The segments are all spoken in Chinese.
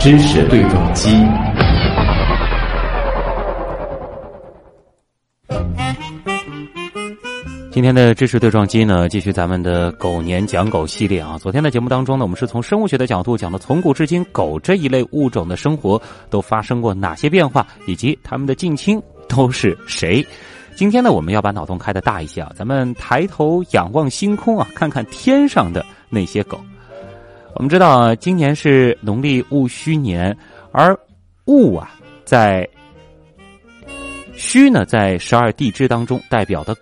知识对撞机。今天的知识对撞机呢，继续咱们的狗年讲狗系列啊。昨天的节目当中呢，我们是从生物学的角度讲的，从古至今狗这一类物种的生活都发生过哪些变化，以及它们的近亲都是谁。今天呢，我们要把脑洞开的大一些啊，咱们抬头仰望星空啊，看看天上的那些狗。我们知道，今年是农历戊戌年，而戊啊，在戌呢，在十二地支当中代表的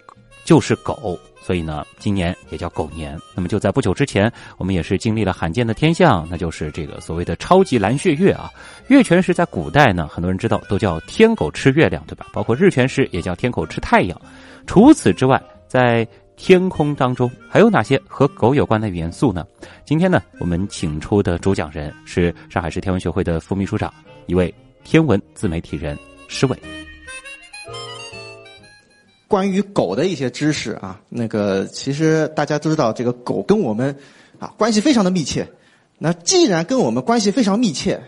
就是狗，所以呢，今年也叫狗年。那么就在不久之前，我们也是经历了罕见的天象，那就是这个所谓的超级蓝血月啊。月全食在古代呢，很多人知道都叫天狗吃月亮，对吧？包括日全食也叫天狗吃太阳。除此之外，在天空当中还有哪些和狗有关的元素呢？今天呢，我们请出的主讲人是上海市天文学会的副秘书长，一位天文自媒体人施伟。关于狗的一些知识啊，那个其实大家都知道，这个狗跟我们啊关系非常的密切。那既然跟我们关系非常密切，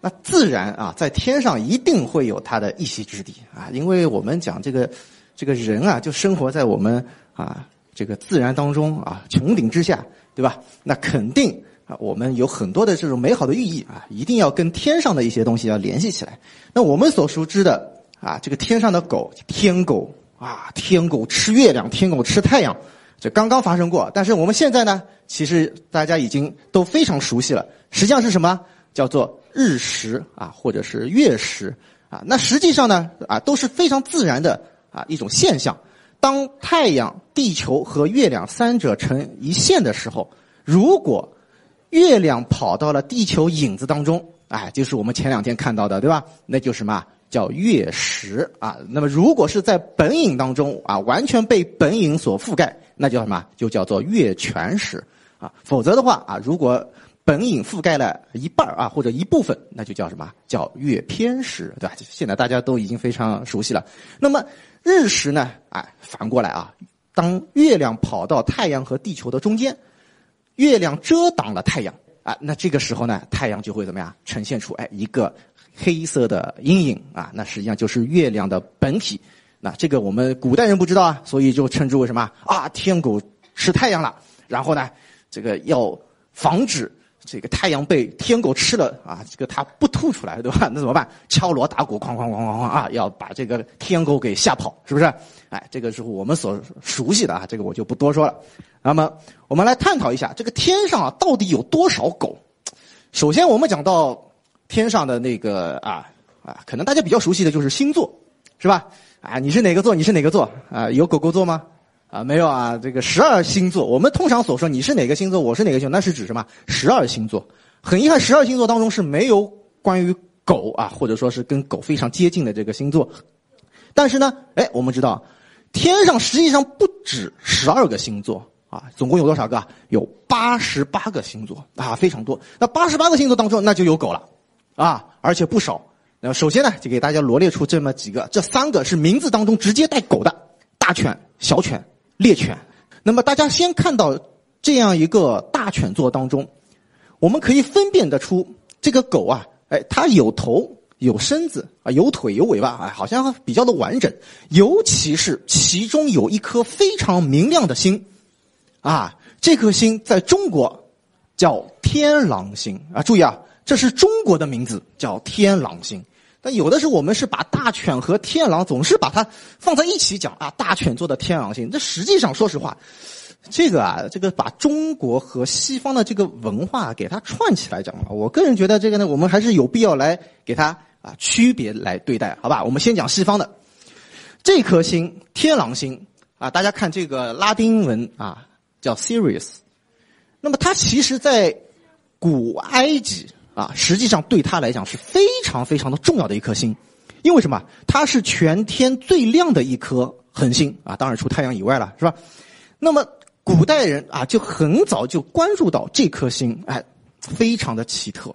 那自然啊在天上一定会有它的一席之地啊，因为我们讲这个这个人啊，就生活在我们。啊，这个自然当中啊，穹顶之下，对吧？那肯定啊，我们有很多的这种美好的寓意啊，一定要跟天上的一些东西要联系起来。那我们所熟知的啊，这个天上的狗，天狗啊，天狗吃月亮，天狗吃太阳，这刚刚发生过。但是我们现在呢，其实大家已经都非常熟悉了。实际上是什么？叫做日食啊，或者是月食啊。那实际上呢，啊，都是非常自然的啊一种现象。当太阳、地球和月亮三者成一线的时候，如果月亮跑到了地球影子当中，哎，就是我们前两天看到的，对吧？那就什么叫月食啊？那么如果是在本影当中啊，完全被本影所覆盖，那叫什么？就叫做月全食啊。否则的话啊，如果本影覆盖了一半啊，或者一部分，那就叫什么？叫月偏食，对吧？现在大家都已经非常熟悉了。那么。日食呢？哎，反过来啊，当月亮跑到太阳和地球的中间，月亮遮挡了太阳啊，那这个时候呢，太阳就会怎么样？呈现出哎一个黑色的阴影啊，那实际上就是月亮的本体。那这个我们古代人不知道啊，所以就称之为什么啊？天狗吃太阳了。然后呢，这个要防止。这个太阳被天狗吃了啊，这个它不吐出来，对吧？那怎么办？敲锣打鼓，哐哐哐哐哐啊，要把这个天狗给吓跑，是不是？哎，这个是我们所熟悉的啊，这个我就不多说了。那么，我们来探讨一下这个天上啊，到底有多少狗？首先，我们讲到天上的那个啊啊，可能大家比较熟悉的就是星座，是吧？啊，你是哪个座？你是哪个座？啊，有狗狗座吗？啊，没有啊，这个十二星座，我们通常所说你是哪个星座，我是哪个星座，那是指什么？十二星座。很遗憾，十二星座当中是没有关于狗啊，或者说是跟狗非常接近的这个星座。但是呢，哎，我们知道，天上实际上不止十二个星座啊，总共有多少个？有八十八个星座啊，非常多。那八十八个星座当中，那就有狗了啊，而且不少。那首先呢，就给大家罗列出这么几个，这三个是名字当中直接带狗的：大犬、小犬。猎犬，那么大家先看到这样一个大犬座当中，我们可以分辨得出这个狗啊，哎，它有头有身子啊，有腿有尾巴啊，好像比较的完整。尤其是其中有一颗非常明亮的星，啊，这颗星在中国叫天狼星啊，注意啊，这是中国的名字，叫天狼星。但有的时候我们是把大犬和天狼总是把它放在一起讲啊，大犬做的天狼星。这实际上说实话，这个啊，这个把中国和西方的这个文化给它串起来讲啊，我个人觉得这个呢，我们还是有必要来给它啊区别来对待，好吧？我们先讲西方的这颗星天狼星啊，大家看这个拉丁文啊叫 Sirius，那么它其实在古埃及。啊，实际上对他来讲是非常非常的重要的一颗星，因为什么？它是全天最亮的一颗恒星啊，当然除太阳以外了，是吧？那么古代人啊，就很早就关注到这颗星，哎，非常的奇特，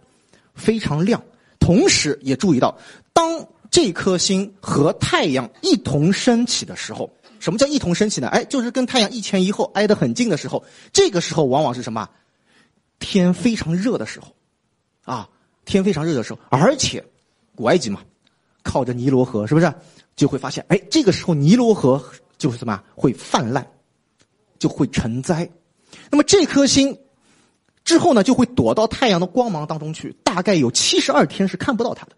非常亮，同时也注意到，当这颗星和太阳一同升起的时候，什么叫一同升起呢？哎，就是跟太阳一前一后挨得很近的时候，这个时候往往是什么？天非常热的时候，啊，天非常热的时候，而且古埃及嘛，靠着尼罗河，是不是就会发现，哎，这个时候尼罗河就是什么会泛滥，就会成灾。那么这颗星之后呢，就会躲到太阳的光芒当中去，大概有七十二天是看不到它的，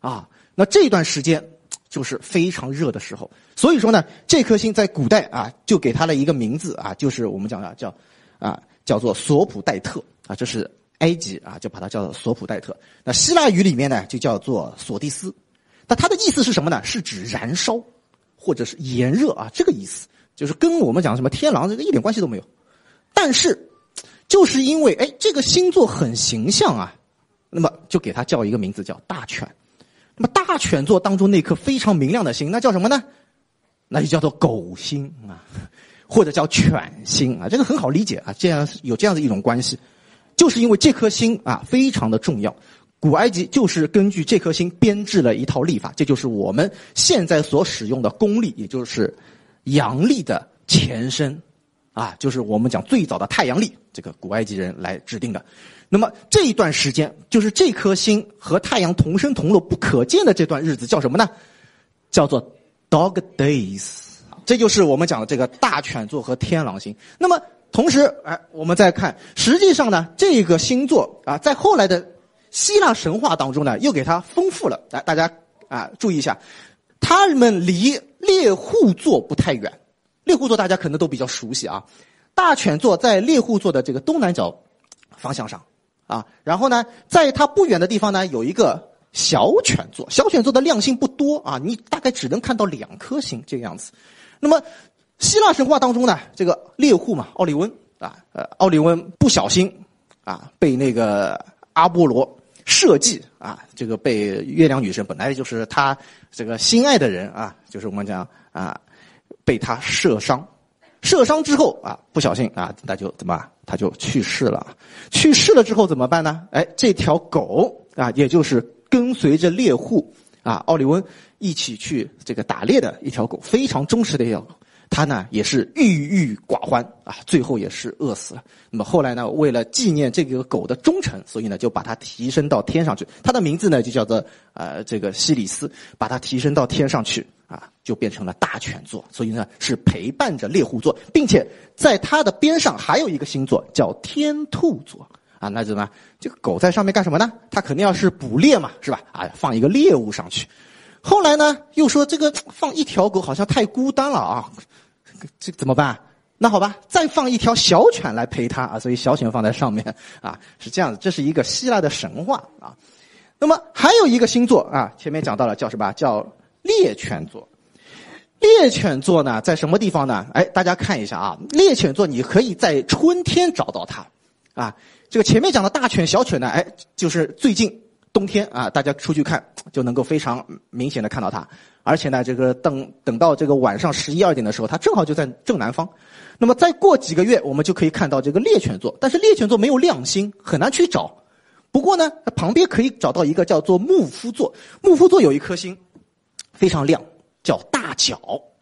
啊，那这段时间就是非常热的时候。所以说呢，这颗星在古代啊，就给它了一个名字啊，就是我们讲的叫啊，叫做索普戴特啊，这是埃及啊，就把它叫做索普代特。那希腊语里面呢，就叫做索蒂斯。那它的意思是什么呢？是指燃烧或者是炎热啊，这个意思就是跟我们讲什么天狼这个一点关系都没有。但是，就是因为哎，这个星座很形象啊，那么就给它叫一个名字叫大犬。那么大犬座当中那颗非常明亮的星，那叫什么呢？那就叫做狗星啊，或者叫犬星啊，这个很好理解啊，这样有这样的一种关系，就是因为这颗星啊非常的重要。古埃及就是根据这颗星编制了一套历法，这就是我们现在所使用的公历，也就是阳历的前身，啊，就是我们讲最早的太阳历，这个古埃及人来制定的。那么这一段时间，就是这颗星和太阳同生同落不可见的这段日子，叫什么呢？叫做 Dog Days，这就是我们讲的这个大犬座和天狼星。那么同时，哎，我们再看，实际上呢，这个星座啊，在后来的。希腊神话当中呢，又给它丰富了。来，大家啊，注意一下，他们离猎户座不太远。猎户座大家可能都比较熟悉啊。大犬座在猎户座的这个东南角方向上啊。然后呢，在它不远的地方呢，有一个小犬座。小犬座的亮星不多啊，你大概只能看到两颗星这个样子。那么，希腊神话当中呢，这个猎户嘛，奥利温啊，呃，奥利温不小心啊，被那个阿波罗。设计啊，这个被月亮女神本来就是他这个心爱的人啊，就是我们讲啊，被他射伤，射伤之后啊，不小心啊，那就怎么，他就去世了。去世了之后怎么办呢？哎，这条狗啊，也就是跟随着猎户啊，奥利温一起去这个打猎的一条狗，非常忠实的一条狗。他呢也是郁郁寡欢啊，最后也是饿死了。那么后来呢，为了纪念这个狗的忠诚，所以呢就把它提升到天上去。它的名字呢就叫做呃这个西里斯，把它提升到天上去啊，就变成了大犬座。所以呢是陪伴着猎户座，并且在它的边上还有一个星座叫天兔座啊。那怎么这个狗在上面干什么呢？它肯定要是捕猎嘛，是吧？啊，放一个猎物上去。后来呢又说这个放一条狗好像太孤单了啊。这怎么办？那好吧，再放一条小犬来陪他啊，所以小犬放在上面啊，是这样子。这是一个希腊的神话啊。那么还有一个星座啊，前面讲到了叫什么？叫猎犬座。猎犬座呢，在什么地方呢？哎，大家看一下啊，猎犬座你可以在春天找到它啊。这个前面讲的大犬、小犬呢，哎，就是最近冬天啊，大家出去看就能够非常明显的看到它。而且呢，这个等等到这个晚上十一二点的时候，它正好就在正南方。那么再过几个月，我们就可以看到这个猎犬座。但是猎犬座没有亮星，很难去找。不过呢，旁边可以找到一个叫做木夫座。木夫座有一颗星，非常亮，叫大角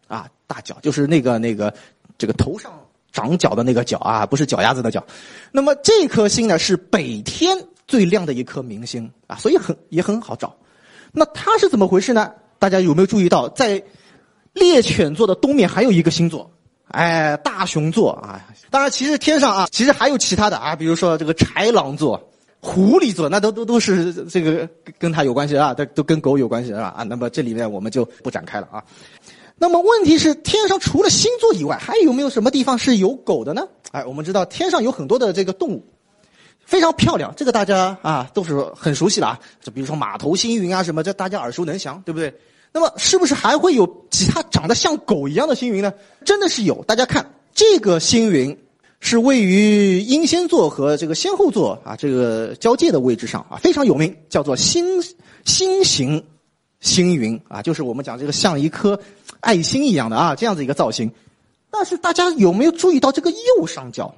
啊，大角就是那个那个这个头上长角的那个角啊，不是脚丫子的脚。那么这颗星呢，是北天最亮的一颗明星啊，所以很也很好找。那它是怎么回事呢？大家有没有注意到，在猎犬座的东面还有一个星座，哎，大熊座啊！当然，其实天上啊，其实还有其他的啊，比如说这个豺狼座、狐狸座，那都都都是这个跟它有关系啊，都都跟狗有关系啊啊。那么这里面我们就不展开了啊。那么问题是，天上除了星座以外，还有没有什么地方是有狗的呢？哎，我们知道天上有很多的这个动物，非常漂亮，这个大家啊都是很熟悉了啊。就比如说马头星云啊什么，这大家耳熟能详，对不对？那么，是不是还会有其他长得像狗一样的星云呢？真的是有。大家看，这个星云是位于英仙座和这个仙后座啊这个交界的位置上啊，非常有名，叫做星星形星云啊，就是我们讲这个像一颗爱心一样的啊这样子一个造型。但是大家有没有注意到这个右上角，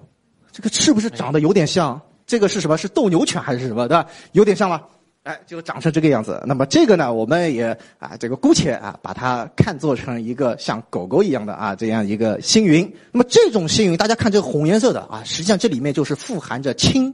这个是不是长得有点像？这个是什么？是斗牛犬还是什么？对吧？有点像吗？哎，就长成这个样子。那么这个呢，我们也啊，这个姑且啊，把它看作成一个像狗狗一样的啊这样一个星云。那么这种星云，大家看这个红颜色的啊，实际上这里面就是富含着氢，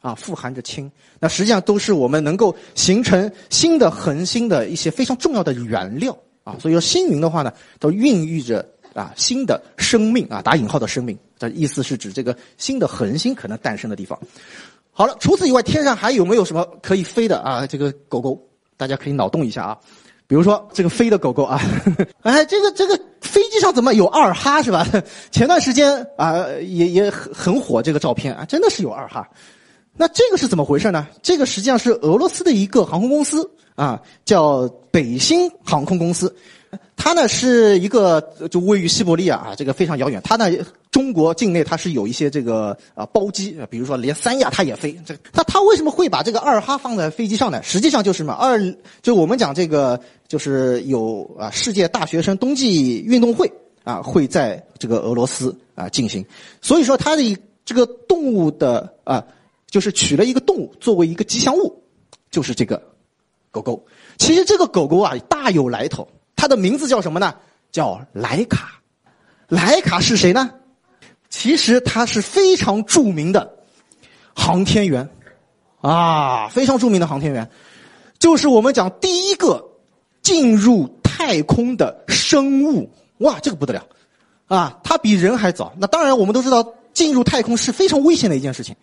啊，富含着氢。那实际上都是我们能够形成新的恒星的一些非常重要的原料啊。所以说星云的话呢，都孕育着啊新的生命啊，打引号的生命。这意思是指这个新的恒星可能诞生的地方。好了，除此以外，天上还有没有什么可以飞的啊？这个狗狗，大家可以脑洞一下啊。比如说这个飞的狗狗啊，哎，这个这个飞机上怎么有二哈是吧？前段时间啊，也也很很火这个照片啊，真的是有二哈。那这个是怎么回事呢？这个实际上是俄罗斯的一个航空公司啊，叫北星航空公司。它呢是一个就位于西伯利亚啊，这个非常遥远。它呢，中国境内它是有一些这个啊包机，比如说连三亚它也飞。这它它为什么会把这个二哈放在飞机上呢？实际上就是什么二，就我们讲这个就是有啊世界大学生冬季运动会啊会在这个俄罗斯啊进行，所以说它的这个动物的啊就是取了一个动物作为一个吉祥物，就是这个狗狗。其实这个狗狗啊大有来头。他的名字叫什么呢？叫莱卡。莱卡是谁呢？其实他是非常著名的航天员，啊，非常著名的航天员，就是我们讲第一个进入太空的生物。哇，这个不得了，啊，他比人还早。那当然，我们都知道进入太空是非常危险的一件事情，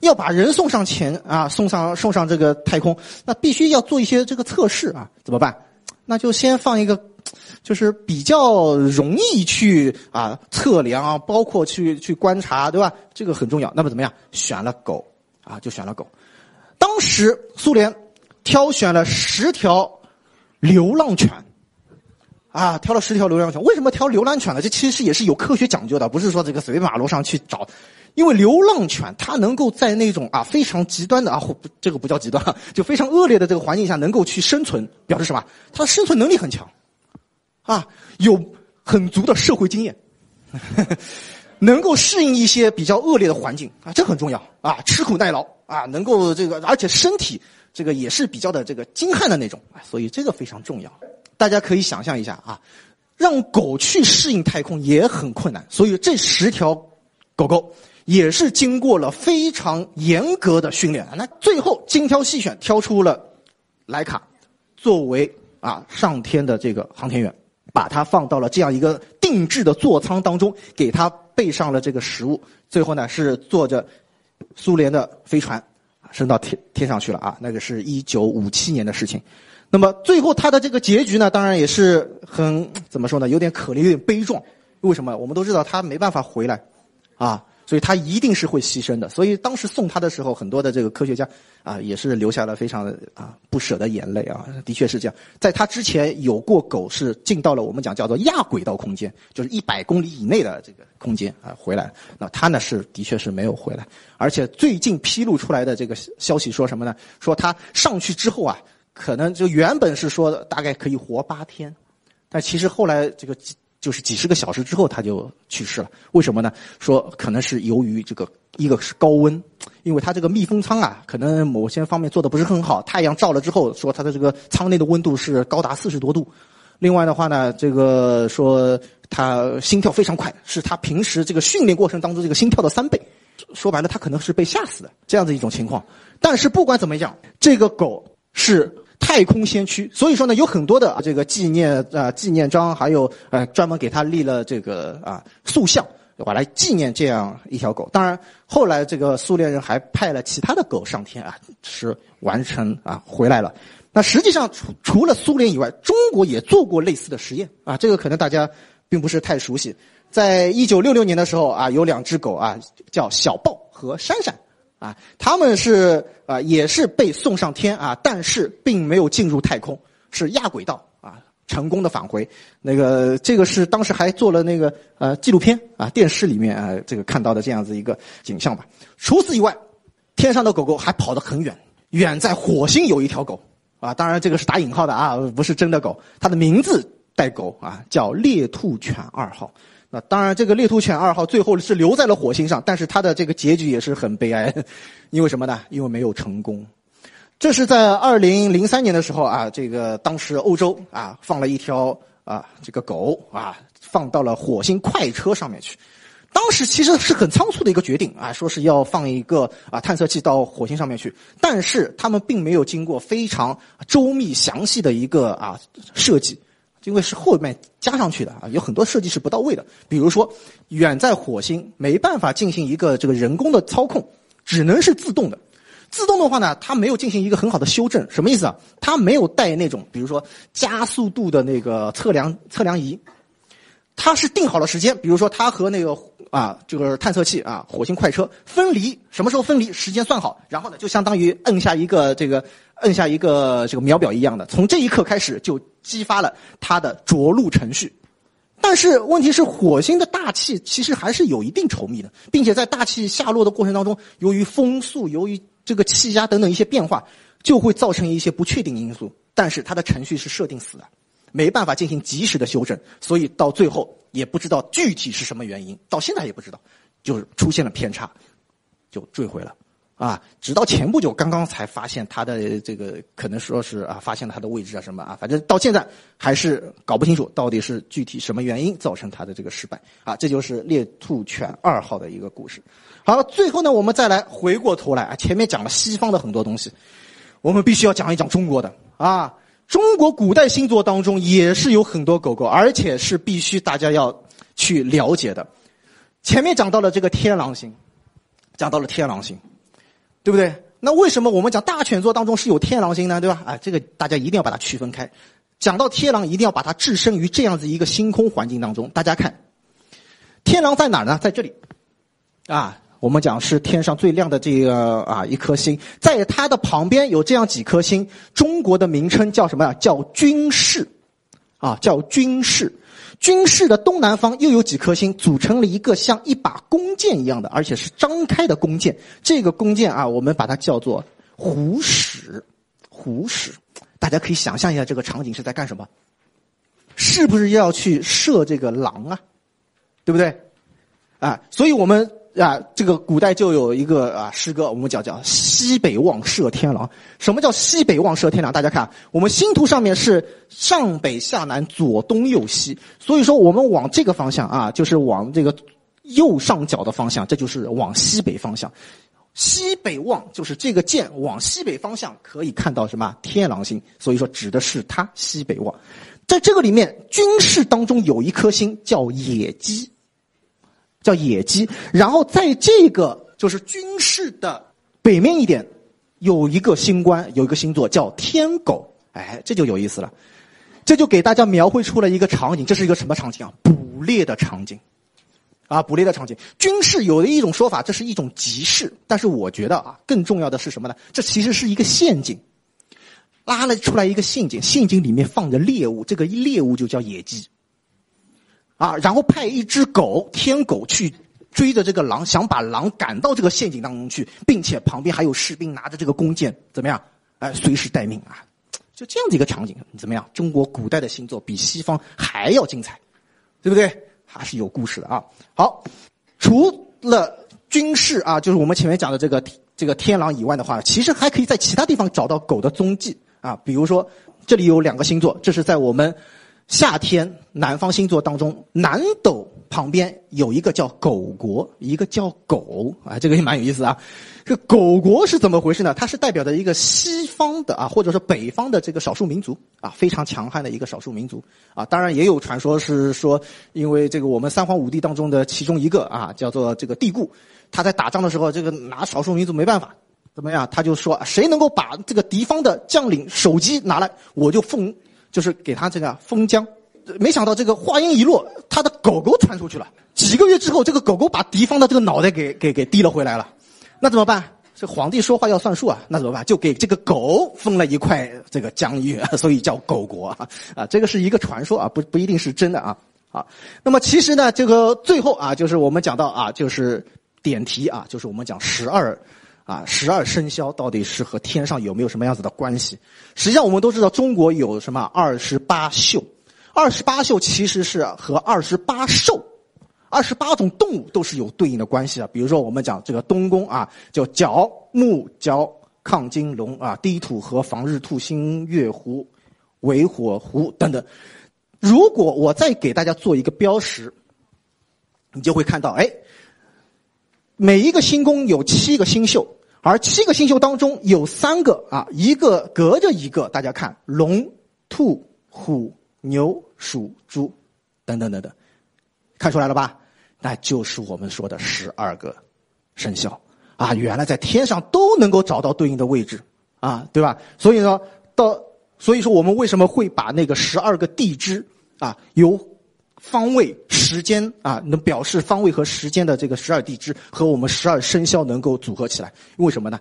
要把人送上前啊，送上送上这个太空，那必须要做一些这个测试啊，怎么办？那就先放一个，就是比较容易去啊测量啊，包括去去观察，对吧？这个很重要。那么怎么样？选了狗啊，就选了狗。当时苏联挑选了十条流浪犬，啊，挑了十条流浪犬。为什么挑流浪犬呢？这其实也是有科学讲究的，不是说这个随便马路上去找。因为流浪犬它能够在那种啊非常极端的啊，这个不叫极端，就非常恶劣的这个环境下能够去生存，表示什么？它的生存能力很强，啊，有很足的社会经验，能够适应一些比较恶劣的环境啊，这很重要啊，吃苦耐劳啊，能够这个，而且身体这个也是比较的这个精悍的那种啊，所以这个非常重要。大家可以想象一下啊，让狗去适应太空也很困难，所以这十条狗狗。也是经过了非常严格的训练，那最后精挑细选挑出了莱卡作为啊上天的这个航天员，把它放到了这样一个定制的座舱当中，给它备上了这个食物，最后呢是坐着苏联的飞船升到天天上去了啊，那个是一九五七年的事情。那么最后他的这个结局呢，当然也是很怎么说呢，有点可怜，有点悲壮。为什么？我们都知道他没办法回来啊。所以他一定是会牺牲的。所以当时送他的时候，很多的这个科学家啊，也是流下了非常啊不舍的眼泪啊。的确是这样。在他之前有过狗是进到了我们讲叫做亚轨道空间，就是一百公里以内的这个空间啊回来。那他呢是的确是没有回来。而且最近披露出来的这个消息说什么呢？说他上去之后啊，可能就原本是说大概可以活八天，但其实后来这个。就是几十个小时之后他就去世了，为什么呢？说可能是由于这个一个是高温，因为它这个密封舱啊，可能某些方面做的不是很好，太阳照了之后，说它的这个舱内的温度是高达四十多度。另外的话呢，这个说他心跳非常快，是他平时这个训练过程当中这个心跳的三倍。说白了，他可能是被吓死的这样的一种情况。但是不管怎么样，这个狗是。太空先驱，所以说呢，有很多的这个纪念啊纪念章，还有呃专门给他立了这个啊塑像，对吧？来纪念这样一条狗。当然，后来这个苏联人还派了其他的狗上天啊，是完成啊回来了。那实际上除除了苏联以外，中国也做过类似的实验啊，这个可能大家并不是太熟悉。在一九六六年的时候啊，有两只狗啊，叫小豹和珊珊。啊，他们是啊，也是被送上天啊，但是并没有进入太空，是亚轨道啊，成功的返回。那个这个是当时还做了那个呃纪录片啊，电视里面啊这个看到的这样子一个景象吧。除此以外，天上的狗狗还跑得很远，远在火星有一条狗啊，当然这个是打引号的啊，不是真的狗，它的名字带狗啊，叫猎兔犬二号。那当然，这个猎兔犬二号最后是留在了火星上，但是它的这个结局也是很悲哀，因为什么呢？因为没有成功。这是在二零零三年的时候啊，这个当时欧洲啊放了一条啊这个狗啊放到了火星快车上面去。当时其实是很仓促的一个决定啊，说是要放一个啊探测器到火星上面去，但是他们并没有经过非常周密详细的一个啊设计，因为是后面加上去的啊，有很多设计是不到位的。比如说，远在火星没办法进行一个这个人工的操控，只能是自动的。自动的话呢，它没有进行一个很好的修正，什么意思啊？它没有带那种比如说加速度的那个测量测量仪，它是定好了时间，比如说它和那个。啊，这个探测器啊，火星快车分离什么时候分离？时间算好，然后呢，就相当于摁下一个这个摁下一个这个秒表一样的，从这一刻开始就激发了它的着陆程序。但是问题是，火星的大气其实还是有一定稠密的，并且在大气下落的过程当中，由于风速、由于这个气压等等一些变化，就会造成一些不确定因素。但是它的程序是设定死的。没办法进行及时的修正，所以到最后也不知道具体是什么原因，到现在也不知道，就是出现了偏差，就坠毁了，啊，直到前不久刚刚才发现它的这个可能说是啊发现了它的位置啊什么啊，反正到现在还是搞不清楚到底是具体什么原因造成它的这个失败啊，这就是猎兔犬二号的一个故事。好了，最后呢，我们再来回过头来啊，前面讲了西方的很多东西，我们必须要讲一讲中国的啊。中国古代星座当中也是有很多狗狗，而且是必须大家要去了解的。前面讲到了这个天狼星，讲到了天狼星，对不对？那为什么我们讲大犬座当中是有天狼星呢？对吧？啊，这个大家一定要把它区分开。讲到天狼，一定要把它置身于这样子一个星空环境当中。大家看，天狼在哪儿呢？在这里，啊。我们讲是天上最亮的这个啊一颗星，在它的旁边有这样几颗星，中国的名称叫什么呀？叫军事，啊叫军事，军事的东南方又有几颗星，组成了一个像一把弓箭一样的，而且是张开的弓箭。这个弓箭啊，我们把它叫做虎矢，虎矢。大家可以想象一下这个场景是在干什么？是不是要去射这个狼啊？对不对？啊，所以我们。啊，这个古代就有一个啊诗歌，我们叫叫西北望射天狼。什么叫西北望射天狼？大家看，我们星图上面是上北下南左东右西，所以说我们往这个方向啊，就是往这个右上角的方向，这就是往西北方向。西北望就是这个箭往西北方向可以看到什么天狼星，所以说指的是它西北望。在这个里面，军事当中有一颗星叫野鸡。叫野鸡，然后在这个就是军事的北面一点，有一个星官，有一个星座叫天狗，哎，这就有意思了，这就给大家描绘出了一个场景，这是一个什么场景啊？捕猎的场景，啊，捕猎的场景。军事有的一种说法，这是一种集市，但是我觉得啊，更重要的是什么呢？这其实是一个陷阱，拉了出来一个陷阱，陷阱里面放着猎物，这个猎物就叫野鸡。啊，然后派一只狗天狗去追着这个狼，想把狼赶到这个陷阱当中去，并且旁边还有士兵拿着这个弓箭，怎么样？哎，随时待命啊！就这样的一个场景，怎么样？中国古代的星座比西方还要精彩，对不对？还是有故事的啊。好，除了军事啊，就是我们前面讲的这个这个天狼以外的话，其实还可以在其他地方找到狗的踪迹啊。比如说，这里有两个星座，这是在我们。夏天，南方星座当中，南斗旁边有一个叫狗国，一个叫狗啊，这个也蛮有意思啊。这狗国是怎么回事呢？它是代表着一个西方的啊，或者说北方的这个少数民族啊，非常强悍的一个少数民族啊。当然也有传说是说，因为这个我们三皇五帝当中的其中一个啊，叫做这个帝固，他在打仗的时候，这个拿少数民族没办法，怎么样？他就说，谁能够把这个敌方的将领首级拿来，我就奉。就是给他这个封疆，没想到这个话音一落，他的狗狗传出去了。几个月之后，这个狗狗把敌方的这个脑袋给给给提了回来了。那怎么办？这皇帝说话要算数啊。那怎么办？就给这个狗封了一块这个疆域，所以叫狗国啊。啊，这个是一个传说啊，不不一定是真的啊。啊，那么其实呢，这个最后啊，就是我们讲到啊，就是点题啊，就是我们讲十二。啊，十二生肖到底是和天上有没有什么样子的关系？实际上，我们都知道中国有什么二十八宿，二十八宿其实是和二十八兽、二十八种动物都是有对应的关系的。比如说，我们讲这个东宫啊，叫角木角亢金龙啊、低土和、防日兔、星月狐、尾火狐等等。如果我再给大家做一个标识，你就会看到，哎，每一个星宫有七个星宿，而七个星宿当中有三个啊，一个隔着一个，大家看龙、兔、虎、牛、鼠、猪等等等等，看出来了吧？那就是我们说的十二个生肖啊，原来在天上都能够找到对应的位置啊，对吧？所以呢，到所以说我们为什么会把那个十二个地支？啊，由方位、时间啊，能表示方位和时间的这个十二地支和我们十二生肖能够组合起来，为什么呢？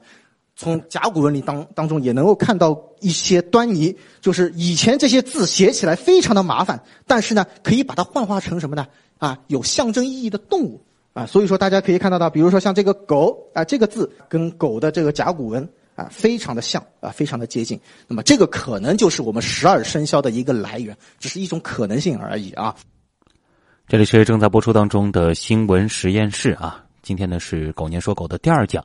从甲骨文里当当中也能够看到一些端倪，就是以前这些字写起来非常的麻烦，但是呢，可以把它幻化成什么呢？啊，有象征意义的动物啊，所以说大家可以看到到，比如说像这个狗啊，这个字跟狗的这个甲骨文。啊，非常的像啊，非常的接近。那么这个可能就是我们十二生肖的一个来源，只是一种可能性而已啊。这里是正在播出当中的新闻实验室啊，今天呢是狗年说狗的第二讲。